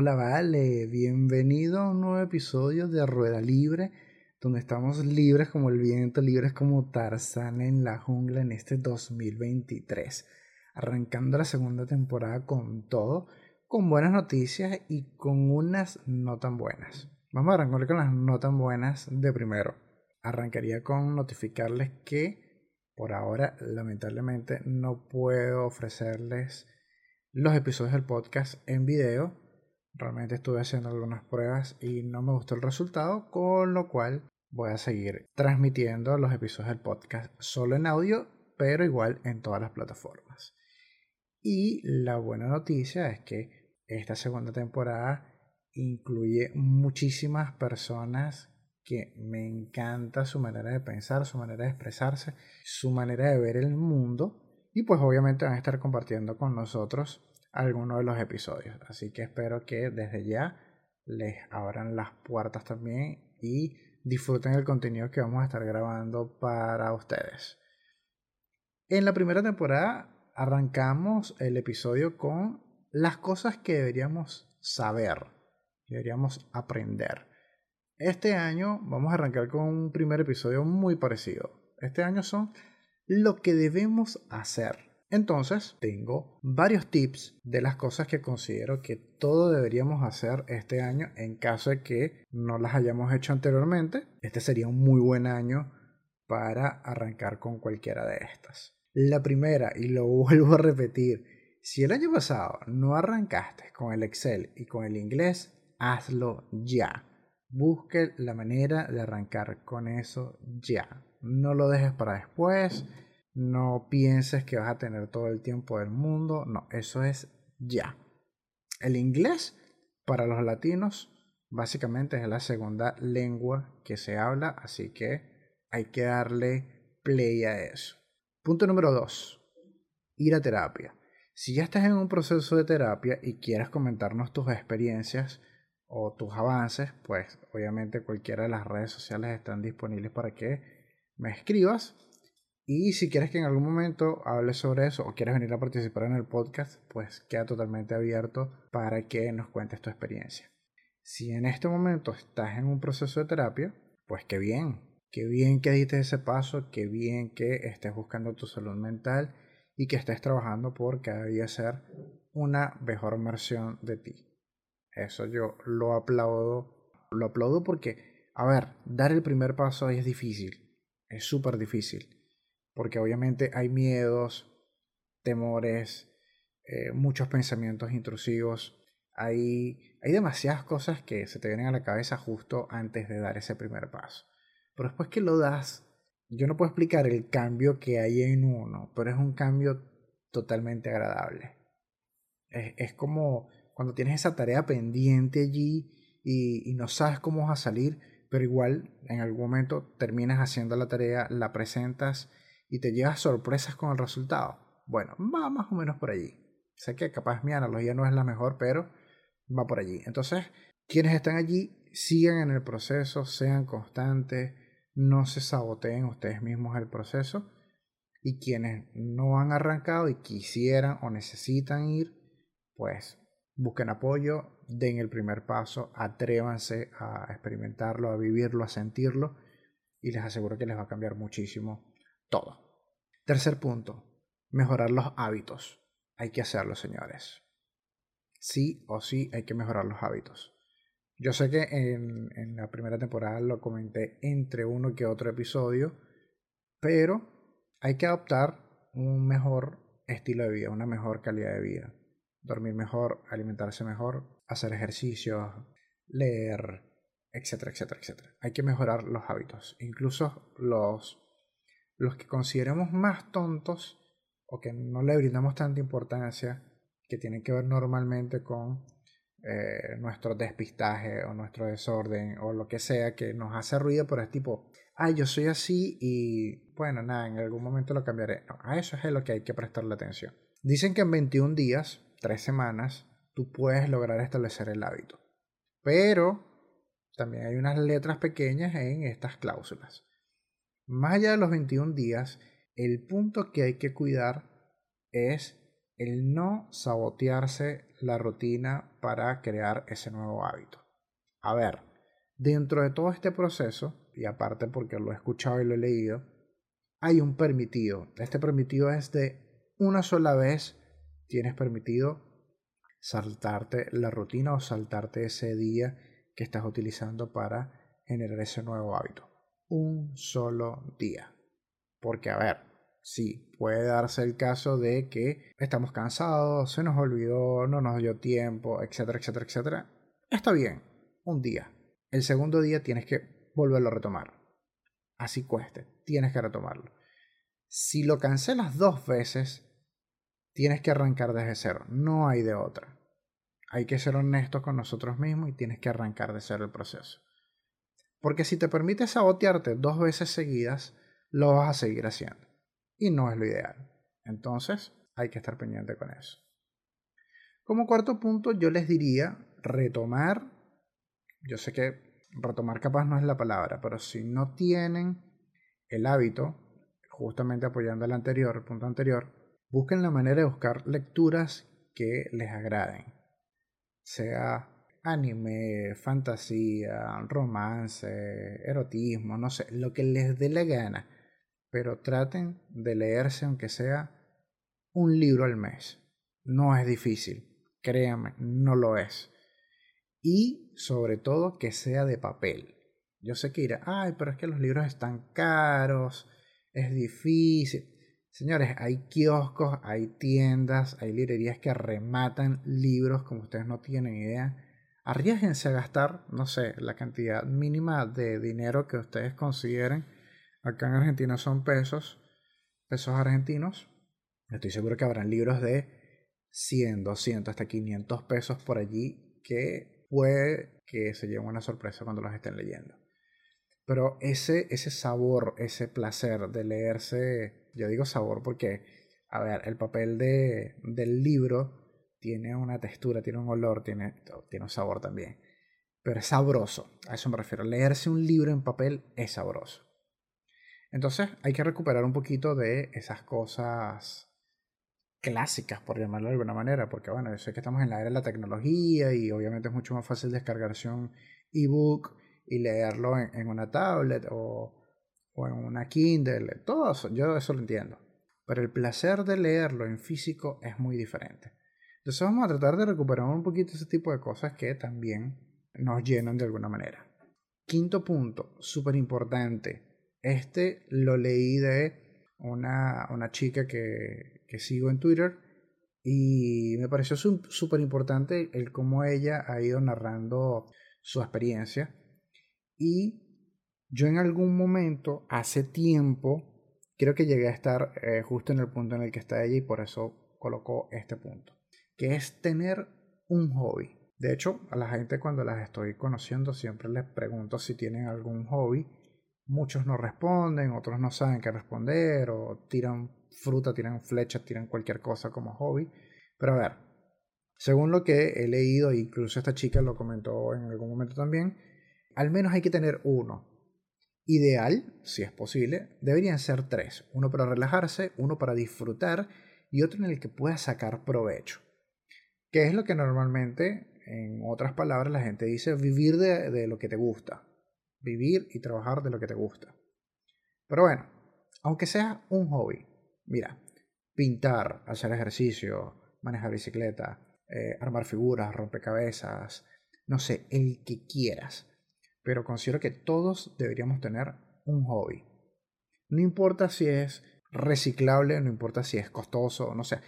Hola, vale, bienvenido a un nuevo episodio de Rueda Libre, donde estamos libres como el viento, libres como Tarzán en la jungla en este 2023, arrancando la segunda temporada con todo, con buenas noticias y con unas no tan buenas. Vamos a arrancar con las no tan buenas de primero. Arrancaría con notificarles que por ahora, lamentablemente, no puedo ofrecerles los episodios del podcast en video Realmente estuve haciendo algunas pruebas y no me gustó el resultado, con lo cual voy a seguir transmitiendo los episodios del podcast solo en audio, pero igual en todas las plataformas. Y la buena noticia es que esta segunda temporada incluye muchísimas personas que me encanta su manera de pensar, su manera de expresarse, su manera de ver el mundo y pues obviamente van a estar compartiendo con nosotros algunos de los episodios. Así que espero que desde ya les abran las puertas también y disfruten el contenido que vamos a estar grabando para ustedes. En la primera temporada arrancamos el episodio con las cosas que deberíamos saber, deberíamos aprender. Este año vamos a arrancar con un primer episodio muy parecido. Este año son lo que debemos hacer. Entonces, tengo varios tips de las cosas que considero que todos deberíamos hacer este año en caso de que no las hayamos hecho anteriormente. Este sería un muy buen año para arrancar con cualquiera de estas. La primera, y lo vuelvo a repetir, si el año pasado no arrancaste con el Excel y con el inglés, hazlo ya. Busque la manera de arrancar con eso ya. No lo dejes para después no pienses que vas a tener todo el tiempo del mundo. No, eso es ya. El inglés para los latinos básicamente es la segunda lengua que se habla, así que hay que darle play a eso. Punto número dos. Ir a terapia. Si ya estás en un proceso de terapia y quieres comentarnos tus experiencias o tus avances, pues obviamente cualquiera de las redes sociales están disponibles para que me escribas y si quieres que en algún momento hable sobre eso o quieres venir a participar en el podcast, pues queda totalmente abierto para que nos cuentes tu experiencia. Si en este momento estás en un proceso de terapia, pues qué bien, qué bien que diste ese paso, qué bien que estés buscando tu salud mental y que estés trabajando por cada día ser una mejor versión de ti. Eso yo lo aplaudo, lo aplaudo porque, a ver, dar el primer paso es difícil, es súper difícil porque obviamente hay miedos, temores, eh, muchos pensamientos intrusivos, hay, hay demasiadas cosas que se te vienen a la cabeza justo antes de dar ese primer paso. Pero después que lo das, yo no puedo explicar el cambio que hay en uno, pero es un cambio totalmente agradable. Es, es como cuando tienes esa tarea pendiente allí y, y no sabes cómo vas a salir, pero igual en algún momento terminas haciendo la tarea, la presentas y te llevas sorpresas con el resultado. Bueno, va más o menos por allí. Sé que capaz mi analogía no es la mejor, pero va por allí. Entonces, quienes están allí, sigan en el proceso, sean constantes, no se saboteen ustedes mismos el proceso. Y quienes no han arrancado y quisieran o necesitan ir, pues busquen apoyo, den el primer paso, atrévanse a experimentarlo, a vivirlo, a sentirlo y les aseguro que les va a cambiar muchísimo todo. Tercer punto, mejorar los hábitos. Hay que hacerlo, señores. Sí o sí hay que mejorar los hábitos. Yo sé que en, la primera temporada lo comenté entre uno que otro episodio, pero hay que adoptar un mejor estilo de vida, una mejor calidad de vida. Dormir mejor, alimentarse mejor, hacer ejercicios, leer, etcétera, etcétera, etcétera. Hay que mejorar los hábitos, incluso los los que consideramos más tontos o que no le brindamos tanta importancia, que tienen que ver normalmente con eh, nuestro despistaje o nuestro desorden o lo que sea que nos hace ruido, pero es tipo, ay, yo soy así y bueno, nada, en algún momento lo cambiaré. a eso es lo que hay que prestarle atención. Dicen que en 21 días, 3 semanas, tú puedes lograr establecer el hábito. Pero también hay unas letras pequeñas en estas cláusulas. Más allá de los 21 días, el punto que hay que cuidar es el no sabotearse la rutina para crear ese nuevo hábito. A ver, dentro de todo este proceso, y aparte porque lo he escuchado y lo he leído, hay un permitido. Este permitido es de una sola vez tienes permitido saltarte la rutina o saltarte ese día que estás utilizando para generar ese nuevo hábito. Un solo día. Porque, a ver, sí, puede darse el caso de que estamos cansados, se nos olvidó, no nos dio tiempo, etcétera, etcétera, etcétera. Está bien, un día. El segundo día tienes que volverlo a retomar. Así cueste, tienes que retomarlo. Si lo cancelas dos veces, tienes que arrancar desde cero, no hay de otra. Hay que ser honestos con nosotros mismos y tienes que arrancar de cero el proceso. Porque si te permites sabotearte dos veces seguidas, lo vas a seguir haciendo. Y no es lo ideal. Entonces, hay que estar pendiente con eso. Como cuarto punto, yo les diría retomar. Yo sé que retomar capaz no es la palabra, pero si no tienen el hábito, justamente apoyando el anterior, el punto anterior, busquen la manera de buscar lecturas que les agraden. Sea anime, fantasía, romance, erotismo, no sé, lo que les dé la gana. Pero traten de leerse aunque sea un libro al mes. No es difícil, créanme, no lo es. Y sobre todo que sea de papel. Yo sé que irá, ay, pero es que los libros están caros, es difícil. Señores, hay kioscos, hay tiendas, hay librerías que rematan libros como ustedes no tienen idea arriesguense a gastar, no sé, la cantidad mínima de dinero que ustedes consideren. Acá en Argentina son pesos, pesos argentinos. Estoy seguro que habrán libros de 100, 200, hasta 500 pesos por allí que puede que se lleven una sorpresa cuando los estén leyendo. Pero ese, ese sabor, ese placer de leerse, yo digo sabor porque, a ver, el papel de, del libro tiene una textura, tiene un olor, tiene, tiene un sabor también. Pero es sabroso, a eso me refiero. Leerse un libro en papel es sabroso. Entonces hay que recuperar un poquito de esas cosas clásicas, por llamarlo de alguna manera, porque bueno, yo sé que estamos en la era de la tecnología y obviamente es mucho más fácil descargarse un ebook y leerlo en, una tablet o, o, en una Kindle, todo eso, yo eso lo entiendo. Pero el placer de leerlo en físico es muy diferente. Entonces vamos a tratar de recuperar un poquito ese tipo de cosas que también nos llenan de alguna manera. Quinto punto, súper importante. Este lo leí de una, una chica que, que sigo en Twitter y me pareció súper importante el cómo ella ha ido narrando su experiencia. Y yo en algún momento, hace tiempo, creo que llegué a estar eh, justo en el punto en el que está ella y por eso colocó este punto que es tener un hobby. De hecho, a la gente cuando las estoy conociendo siempre les pregunto si tienen algún hobby. Muchos no responden, otros no saben qué responder o tiran fruta, tiran flechas, tiran cualquier cosa como hobby. Pero a ver, según lo que he leído, incluso esta chica lo comentó en algún momento también, al menos hay que tener uno. Ideal, si es posible, deberían ser tres. Uno para relajarse, uno para disfrutar y otro en el que puedas sacar provecho. ¿Qué es lo que normalmente, en otras palabras, la gente dice vivir de, lo que te gusta. Vivir y trabajar de lo que te gusta. Pero bueno, aunque sea un hobby, mira, pintar, hacer ejercicio, manejar bicicleta, eh, armar figuras, rompecabezas, no sé, el que quieras. Pero considero que todos deberíamos tener un hobby. No importa si es reciclable, no importa si es costoso, no sé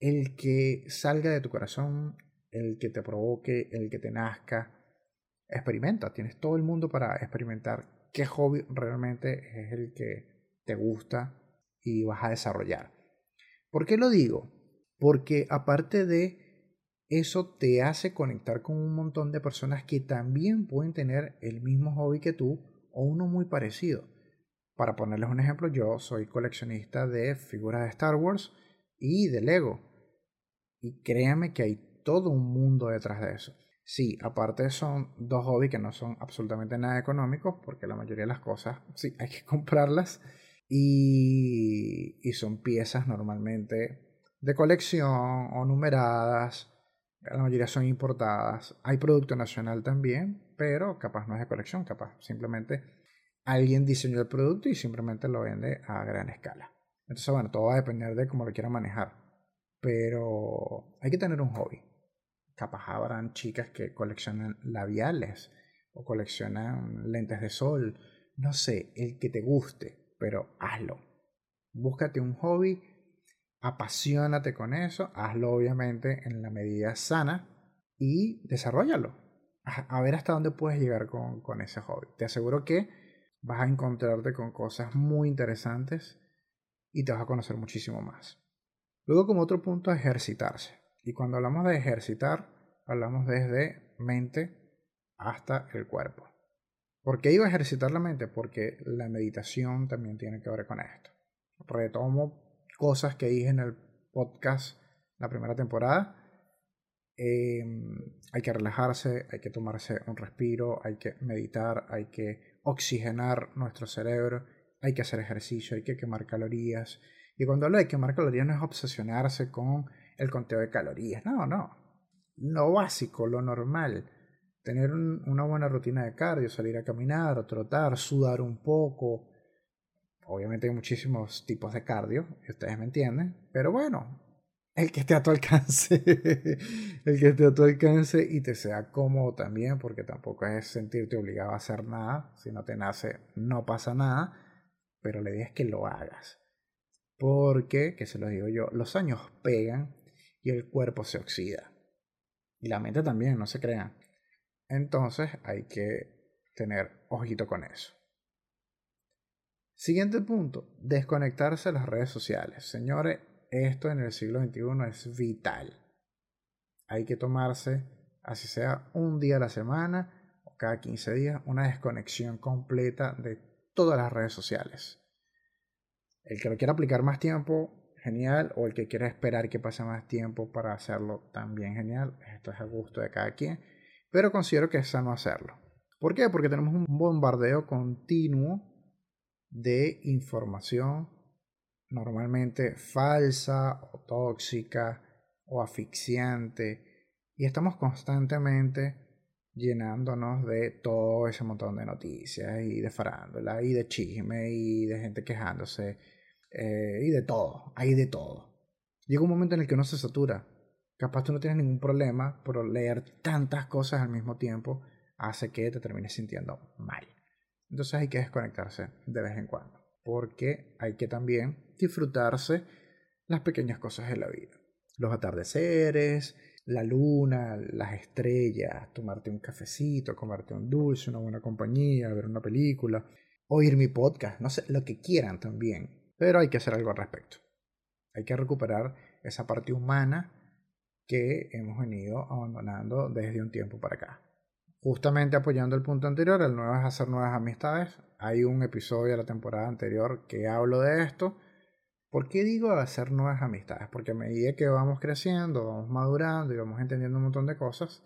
el que salga de tu corazón, el que te provoque, el que te nazca. Experimenta, tienes todo el mundo para experimentar qué hobby realmente es el que te gusta y vas a desarrollar. ¿Por qué lo digo? Porque aparte de eso te hace conectar con un montón de personas que también pueden tener el mismo hobby que tú o uno muy parecido. Para ponerles un ejemplo, yo soy coleccionista de figuras de Star Wars y de Lego. Y créame que hay todo un mundo detrás de eso. Sí, aparte son dos hobbies que no son absolutamente nada económicos, porque la mayoría de las cosas, sí, hay que comprarlas. Y, y son piezas normalmente de colección o numeradas. La mayoría son importadas. Hay producto nacional también, pero capaz no es de colección, capaz simplemente alguien diseñó el producto y simplemente lo vende a gran escala. Entonces, bueno, todo va a depender de cómo lo quiera manejar. Pero hay que tener un hobby. Capaz habrán chicas que coleccionan labiales o coleccionan lentes de sol. No sé, el que te guste, pero hazlo. Búscate un hobby, apasionate con eso, hazlo obviamente en la medida sana y desarrollalo. A, ver hasta dónde puedes llegar con, con ese hobby. Te aseguro que vas a encontrarte con cosas muy interesantes y te vas a conocer muchísimo más. Luego como otro punto, ejercitarse. Y cuando hablamos de ejercitar, hablamos desde mente hasta el cuerpo. ¿Por qué iba a ejercitar la mente? Porque la meditación también tiene que ver con esto. Retomo cosas que dije en el podcast la primera temporada. Em, hay que relajarse, hay que tomarse un respiro, hay que meditar, hay que oxigenar nuestro cerebro, hay que hacer ejercicio, hay que quemar calorías. Y cuando hablo de quemar calorías no es obsesionarse con el conteo de calorías, no, no. Lo básico, lo normal. Tener una buena rutina de cardio, salir a caminar, trotar, sudar un poco. Obviamente hay muchísimos tipos de cardio, ustedes me entienden, pero bueno, el que esté a tu alcance, el que esté a tu alcance y te sea cómodo también, porque tampoco es sentirte obligado a hacer nada, si no te nace no pasa nada, pero la idea es que lo hagas. Porque, que se lo digo yo, los años pegan y el cuerpo se oxida. Y la mente también, no se crean. Entonces hay que tener ojito con eso. Siguiente punto, desconectarse de las redes sociales. Señores, esto en el siglo XXI es vital. Hay que tomarse, así sea un día a la semana o cada 15 días, una desconexión completa de todas las redes sociales. El que lo quiera aplicar más tiempo, genial, o el que quiera esperar que pase más tiempo para hacerlo, también genial. Esto es a gusto de cada quien, pero considero que es sano hacerlo. ¿Por qué? Porque tenemos un bombardeo continuo de información normalmente falsa o tóxica o asfixiante y estamos constantemente llenándonos de todo ese montón de noticias y de farándula y de chisme y de gente quejándose eh, y de todo, hay de todo. Llega un momento en el que uno se satura. Capaz tú no tienes ningún problema, pero leer tantas cosas al mismo tiempo hace que te termines sintiendo mal. Entonces hay que desconectarse de vez en cuando porque hay que también disfrutarse las pequeñas cosas de la vida. Los atardeceres, la luna, las estrellas, tomarte un cafecito, comerte un dulce, una buena compañía, ver una película, oír mi podcast, no sé, lo que quieran también. Pero hay que hacer algo al respecto. Hay que recuperar esa parte humana que hemos venido abandonando desde un tiempo para acá. Justamente apoyando el punto anterior, el nuevo es hacer nuevas amistades. Hay un episodio de la temporada anterior que hablo de esto. ¿Por qué digo hacer nuevas amistades? Porque a medida que vamos creciendo, vamos madurando y vamos entendiendo un montón de cosas,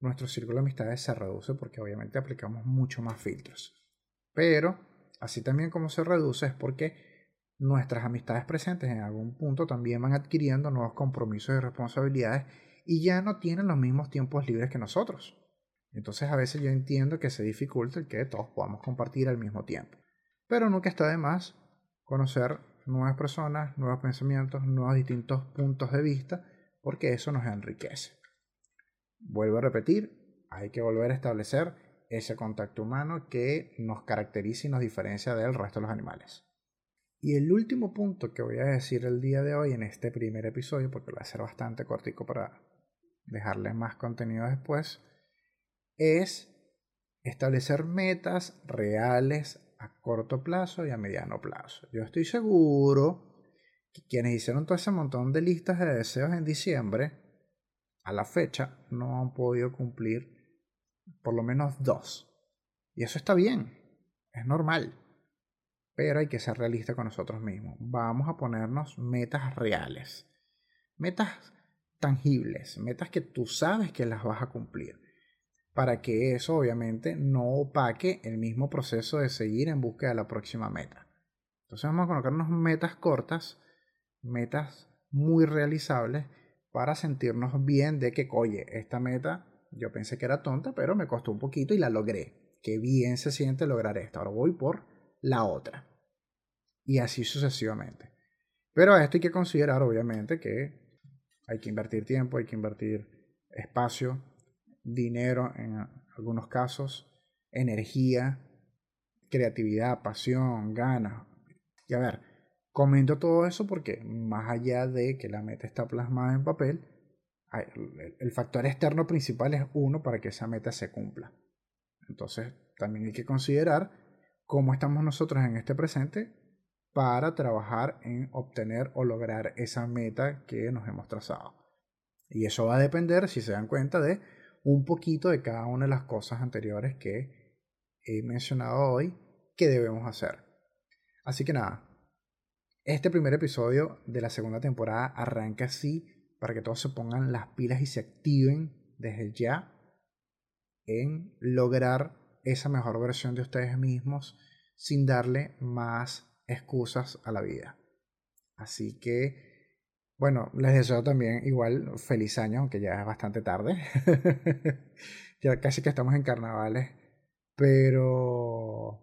nuestro círculo de amistades se reduce porque obviamente aplicamos mucho más filtros. Pero, así también como se reduce es porque nuestras amistades presentes en algún punto también van adquiriendo nuevos compromisos y responsabilidades y ya no tienen los mismos tiempos libres que nosotros. Entonces a veces yo entiendo que se dificulta el que todos podamos compartir al mismo tiempo. Pero nunca está de más conocer nuevas personas, nuevos pensamientos, nuevos distintos puntos de vista, porque eso nos enriquece. Vuelvo a repetir, hay que volver a establecer ese contacto humano que nos caracteriza y nos diferencia del resto de los animales. Y el último punto que voy a decir el día de hoy en este primer episodio, porque va a ser bastante cortico para dejarle más contenido después, es establecer metas reales a corto plazo y a mediano plazo. Yo estoy seguro que quienes hicieron todo ese montón de listas de deseos en diciembre, a la fecha, no han podido cumplir por lo menos dos. Y eso está bien, es normal. Pero hay que ser realista con nosotros mismos. Vamos a ponernos metas reales. Metas tangibles, metas que tú sabes que las vas a cumplir para que eso obviamente no opaque el mismo proceso de seguir en busca de la próxima meta. Entonces vamos a colocarnos metas cortas, metas muy realizables para sentirnos bien de que, oye, esta meta yo pensé que era tonta, pero me costó un poquito y la logré. Qué bien se siente lograr esto. Ahora voy por la otra. Y así sucesivamente. Pero a esto hay que considerar, obviamente, que hay que invertir tiempo, hay que invertir espacio, dinero en algunos casos, energía, creatividad, pasión, ganas. Y a ver, comento todo eso porque más allá de que la meta está plasmada en papel, el factor externo principal es uno para que esa meta se cumpla. Entonces, también hay que considerar cómo estamos nosotros en este presente para trabajar en obtener o lograr esa meta que nos hemos trazado. Y eso va a depender, si se dan cuenta, de un poquito de cada una de las cosas anteriores que he mencionado hoy que debemos hacer. Así que nada, este primer episodio de la segunda temporada arranca así para que todos se pongan las pilas y se activen desde ya en lograr esa mejor versión de ustedes mismos sin darle más excusas a la vida. Así que, bueno, les deseo también igual feliz año, aunque ya es bastante tarde. ya casi que estamos en carnavales, pero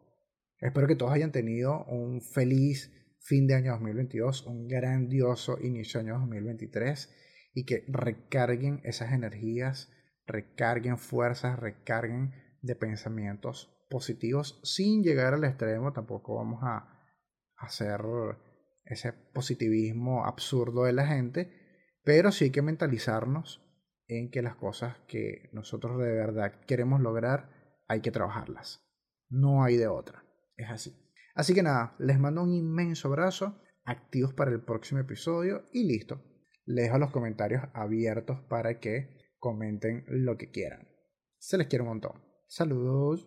espero que todos hayan tenido un feliz fin de año 2022, un grandioso inicio de año 2023 y que recarguen esas energías, recarguen fuerzas, recarguen de pensamientos positivos sin llegar al extremo. Tampoco vamos a hacer ese positivismo absurdo de la gente, pero sí hay que mentalizarnos en que las cosas que nosotros de verdad queremos lograr hay que trabajarlas. No hay de otra. Es así. Así que nada, les mando un inmenso abrazo, activos para el próximo episodio y listo. Les dejo los comentarios abiertos para que comenten lo que quieran. Se les quiere un montón. Saludos.